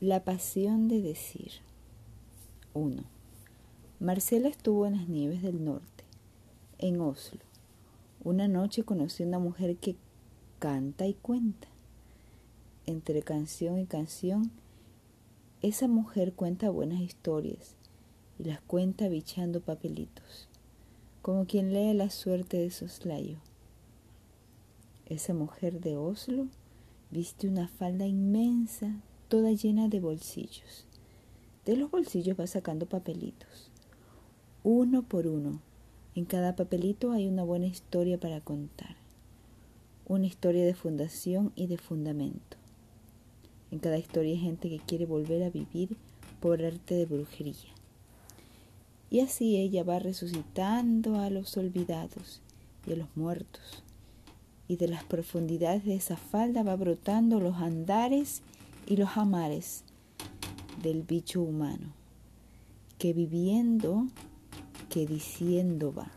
La pasión de decir. 1. Marcela estuvo en las nieves del norte, en Oslo. Una noche conoció a una mujer que canta y cuenta. Entre canción y canción, esa mujer cuenta buenas historias y las cuenta bichando papelitos, como quien lee la suerte de soslayo. Esa mujer de Oslo viste una falda inmensa toda llena de bolsillos. De los bolsillos va sacando papelitos, uno por uno. En cada papelito hay una buena historia para contar, una historia de fundación y de fundamento. En cada historia hay gente que quiere volver a vivir por arte de brujería. Y así ella va resucitando a los olvidados y a los muertos. Y de las profundidades de esa falda va brotando los andares y los amares del bicho humano, que viviendo, que diciendo va.